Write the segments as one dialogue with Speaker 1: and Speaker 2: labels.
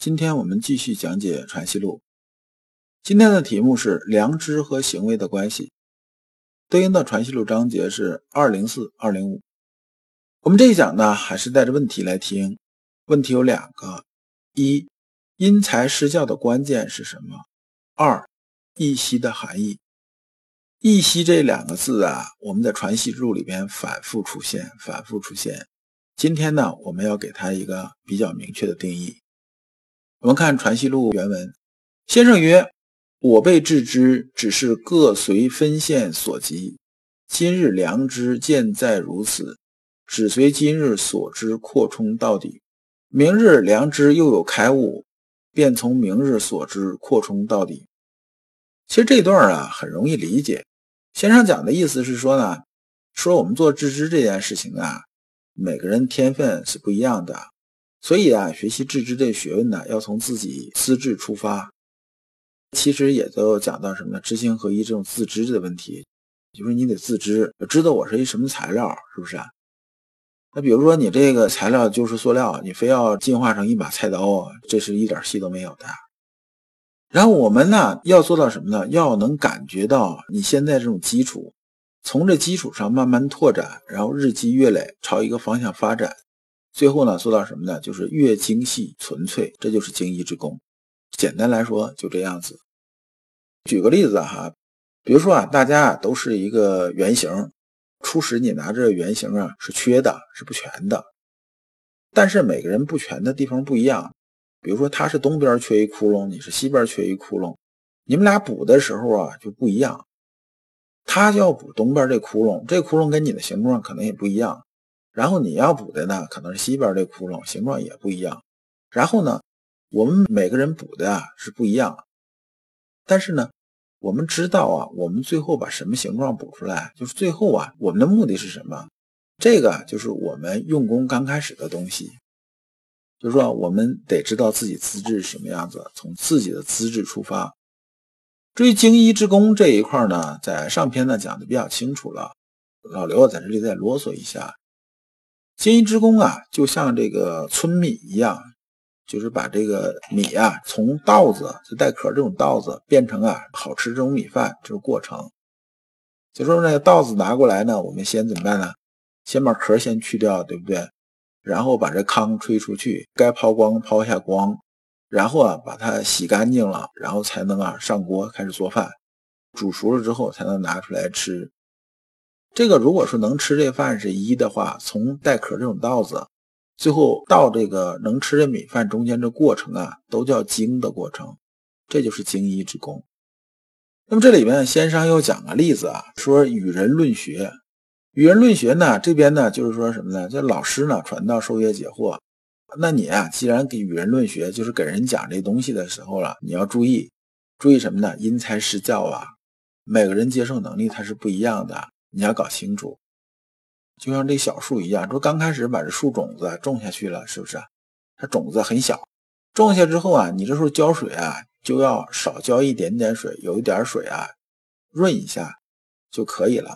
Speaker 1: 今天我们继续讲解《传习录》，今天的题目是良知和行为的关系，对应的《传习录》章节是二零四、二零五。我们这一讲呢，还是带着问题来听。问题有两个：一、因材施教的关键是什么？二、一息的含义。一息这两个字啊，我们在《传习录》里边反复出现，反复出现。今天呢，我们要给它一个比较明确的定义。我们看《传习录》原文，先生曰：“我辈致知，只是各随分线所及。今日良知见在如此，只随今日所知扩充到底。明日良知又有开悟，便从明日所知扩充到底。”其实这段啊很容易理解。先生讲的意思是说呢，说我们做致知这件事情啊，每个人天分是不一样的。所以啊，学习致知这学问呢，要从自己资质出发。其实也都讲到什么呢？知行合一这种自知的问题，就是你得自知，知道我是一什么材料，是不是？那比如说你这个材料就是塑料，你非要进化成一把菜刀，这是一点戏都没有的。然后我们呢，要做到什么呢？要能感觉到你现在这种基础，从这基础上慢慢拓展，然后日积月累，朝一个方向发展。最后呢，做到什么呢？就是越精细纯粹，这就是精一之功。简单来说，就这样子。举个例子哈，比如说啊，大家啊都是一个圆形，初始你拿这圆形啊是缺的，是不全的。但是每个人不全的地方不一样。比如说他是东边缺一窟窿，你是西边缺一窟窿，你们俩补的时候啊就不一样。他就要补东边这窟窿，这窟窿跟你的形状可能也不一样。然后你要补的呢，可能是西边这窟窿形状也不一样。然后呢，我们每个人补的啊是不一样。但是呢，我们知道啊，我们最后把什么形状补出来，就是最后啊，我们的目的是什么？这个就是我们用功刚开始的东西。就是说，我们得知道自己资质是什么样子，从自己的资质出发。至于精一之功这一块呢，在上篇呢讲的比较清楚了。老刘在这里再啰嗦一下。精一之功啊，就像这个皴米一样，就是把这个米啊，从稻子就带壳这种稻子，变成啊好吃这种米饭，这个过程。就说那个稻子拿过来呢，我们先怎么办呢？先把壳先去掉，对不对？然后把这糠吹出去，该抛光抛下光，然后啊把它洗干净了，然后才能啊上锅开始做饭，煮熟了之后才能拿出来吃。这个如果说能吃这饭是一的话，从带壳这种稻子，最后到这个能吃这米饭中间这过程啊，都叫精的过程，这就是精一之功。那么这里面先生又讲个例子啊，说与人论学，与人论学呢，这边呢就是说什么呢？这老师呢传道授业解惑，那你啊既然给与人论学，就是给人讲这东西的时候了，你要注意，注意什么呢？因材施教啊，每个人接受能力它是不一样的。你要搞清楚，就像这小树一样，说刚开始把这树种子种下去了，是不是？它种子很小，种下之后啊，你这时候浇水啊，就要少浇一点点水，有一点水啊，润一下就可以了。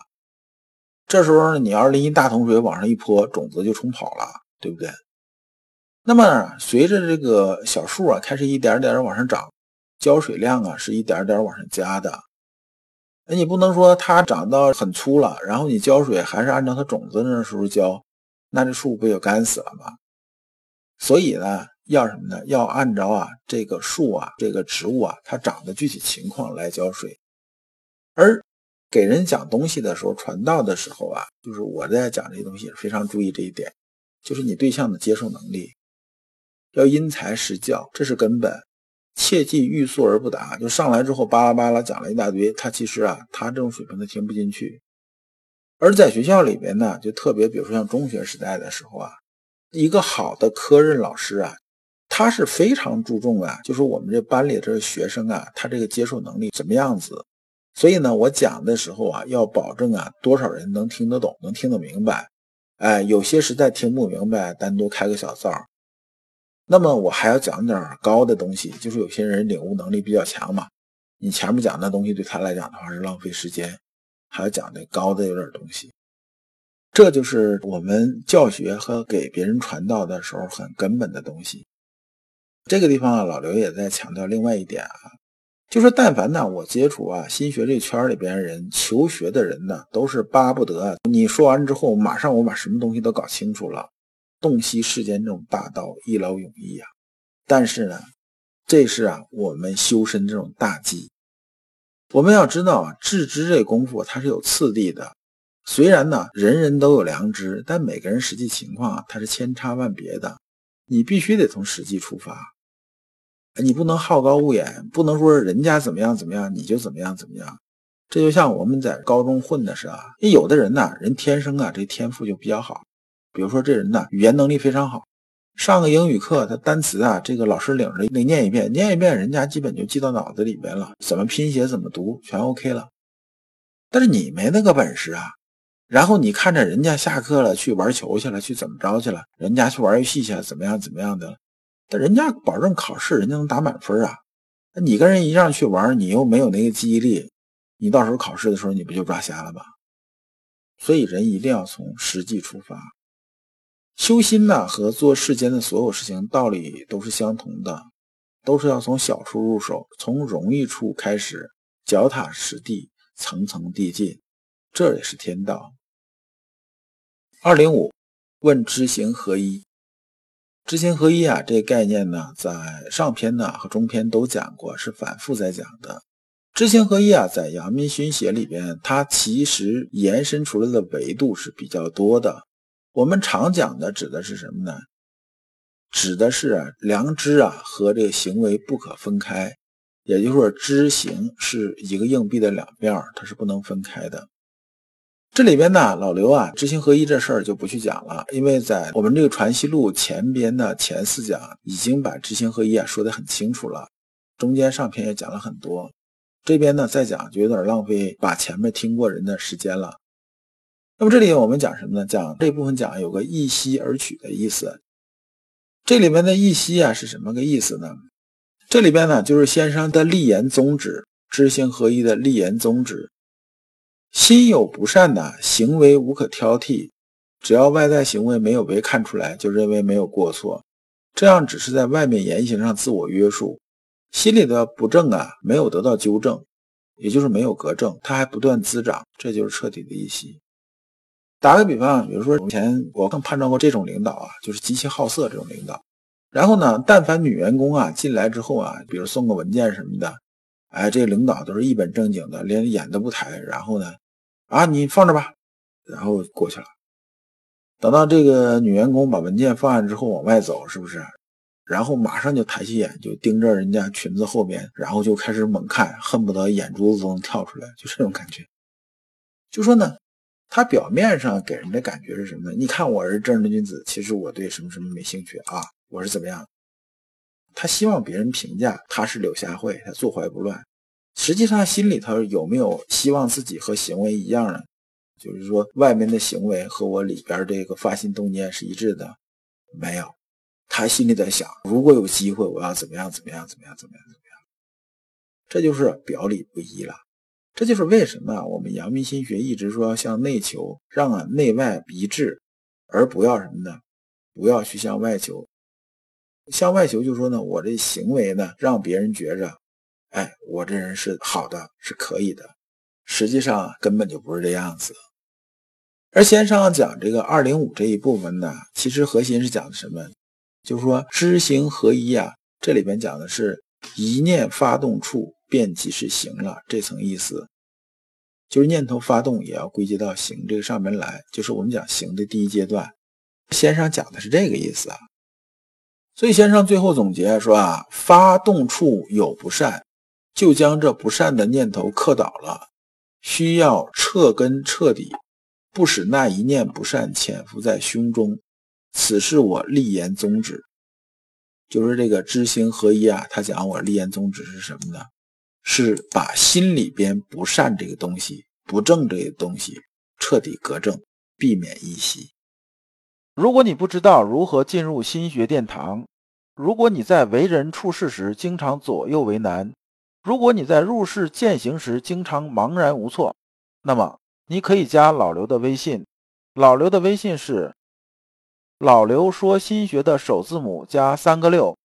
Speaker 1: 这时候呢，你要是淋一大桶水往上一泼，种子就冲跑了，对不对？那么随着这个小树啊开始一点点往上长，浇水量啊是一点点往上加的。哎，你不能说它长到很粗了，然后你浇水还是按照它种子那时候浇，那这树不就干死了吗？所以呢，要什么呢？要按照啊这个树啊这个植物啊它长的具体情况来浇水。而给人讲东西的时候，传道的时候啊，就是我在讲这些东西非常注意这一点，就是你对象的接受能力要因材施教，这是根本。切忌欲速而不达，就上来之后巴拉巴拉讲了一大堆，他其实啊，他这种水平他听不进去。而在学校里边呢，就特别，比如说像中学时代的时候啊，一个好的科任老师啊，他是非常注重啊，就是我们这班里这学生啊，他这个接受能力怎么样子。所以呢，我讲的时候啊，要保证啊，多少人能听得懂，能听得明白。哎，有些实在听不明白，单独开个小灶。那么我还要讲点高的东西，就是有些人领悟能力比较强嘛。你前面讲的东西对他来讲的话是浪费时间，还要讲的高的有点东西。这就是我们教学和给别人传道的时候很根本的东西。这个地方啊，老刘也在强调另外一点啊，就是但凡呢我接触啊新学这圈里边人求学的人呢，都是巴不得你说完之后，马上我把什么东西都搞清楚了，洞悉世间这种大道，一劳永逸呀。但是呢，这是啊我们修身这种大忌。我们要知道啊，致知这功夫它是有次第的。虽然呢人人都有良知，但每个人实际情况啊它是千差万别的，你必须得从实际出发。你不能好高骛远，不能说人家怎么样怎么样，你就怎么样怎么样。这就像我们在高中混的是啊，有的人呢，人天生啊这天赋就比较好，比如说这人呢语言能力非常好，上个英语课他单词啊这个老师领着得念一遍，念一遍人家基本就记到脑子里边了，怎么拼写怎么读全 OK 了。但是你没那个本事啊，然后你看着人家下课了去玩球去了，去怎么着去了，人家去玩游戏去了，怎么样怎么样的。但人家保证考试，人家能打满分啊！你跟人一样去玩，你又没有那个记忆力，你到时候考试的时候，你不就抓瞎了吗？所以人一定要从实际出发，修心呢和做世间的所有事情道理都是相同的，都是要从小处入手，从容易处开始，脚踏实地，层层递进，这也是天道。二零五问知行合一。知行合一啊，这概念呢，在上篇呢和中篇都讲过，是反复在讲的。知行合一啊，在阳明心学里边，它其实延伸出来的维度是比较多的。我们常讲的指的是什么呢？指的是，良知啊和这个行为不可分开，也就是说，知行是一个硬币的两面，它是不能分开的。这里边呢，老刘啊，知行合一这事儿就不去讲了，因为在我们这个传习录前边的前四讲已经把知行合一啊说得很清楚了，中间上篇也讲了很多，这边呢再讲就有点浪费把前面听过人的时间了。那么这里我们讲什么呢？讲这部分讲有个一息而取的意思，这里面的一息啊是什么个意思呢？这里边呢就是先生的立言宗旨，知行合一的立言宗旨。心有不善的行为无可挑剔，只要外在行为没有被看出来，就认为没有过错，这样只是在外面言行上自我约束，心里的不正啊没有得到纠正，也就是没有格正，它还不断滋长，这就是彻底的一息。打个比方，比如说以前我更判断过这种领导啊，就是极其好色这种领导。然后呢，但凡女员工啊进来之后啊，比如送个文件什么的，哎，这个领导都是一本正经的，连眼都不抬，然后呢。啊，你放着吧，然后过去了。等到这个女员工把文件放下之后往外走，是不是？然后马上就抬起眼，就盯着人家裙子后边，然后就开始猛看，恨不得眼珠子都能跳出来，就这种感觉。就说呢，他表面上给人的感觉是什么呢？你看我是正人君子，其实我对什么什么没兴趣啊，我是怎么样？他希望别人评价他是柳下惠，他坐怀不乱。实际上心里头有没有希望自己和行为一样呢？就是说外面的行为和我里边这个发心动念是一致的，没有。他心里在想，如果有机会，我要怎么样怎么样怎么样怎么样怎么样。这就是表里不一了。这就是为什么我们阳明心学一直说要向内求，让啊内外一致，而不要什么呢？不要去向外求。向外求就说呢，我这行为呢，让别人觉着。哎，我这人是好的，是可以的。实际上根本就不是这样子。而先上讲这个二零五这一部分呢，其实核心是讲的什么？就是说知行合一啊。这里边讲的是一念发动处便即是行了这层意思，就是念头发动也要归结到行这个上面来，就是我们讲行的第一阶段。先生讲的是这个意思啊。所以先生最后总结说啊，发动处有不善。就将这不善的念头克倒了，需要彻根彻底，不使那一念不善潜伏在胸中。此是我立言宗旨。就是这个知行合一啊。他讲我立言宗旨是什么呢？是把心里边不善这个东西、不正这个东西彻底革正，避免一息。如果你不知道如何进入心学殿堂，如果你在为人处事时经常左右为难，如果你在入世践行时经常茫然无措，那么你可以加老刘的微信。老刘的微信是老刘说心学的首字母加三个六。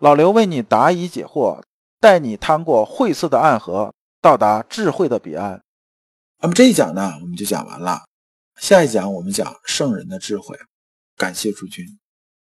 Speaker 1: 老刘为你答疑解惑。带你趟过晦涩的暗河，到达智慧的彼岸。那么这一讲呢，我们就讲完了。下一讲我们讲圣人的智慧。感谢诸君。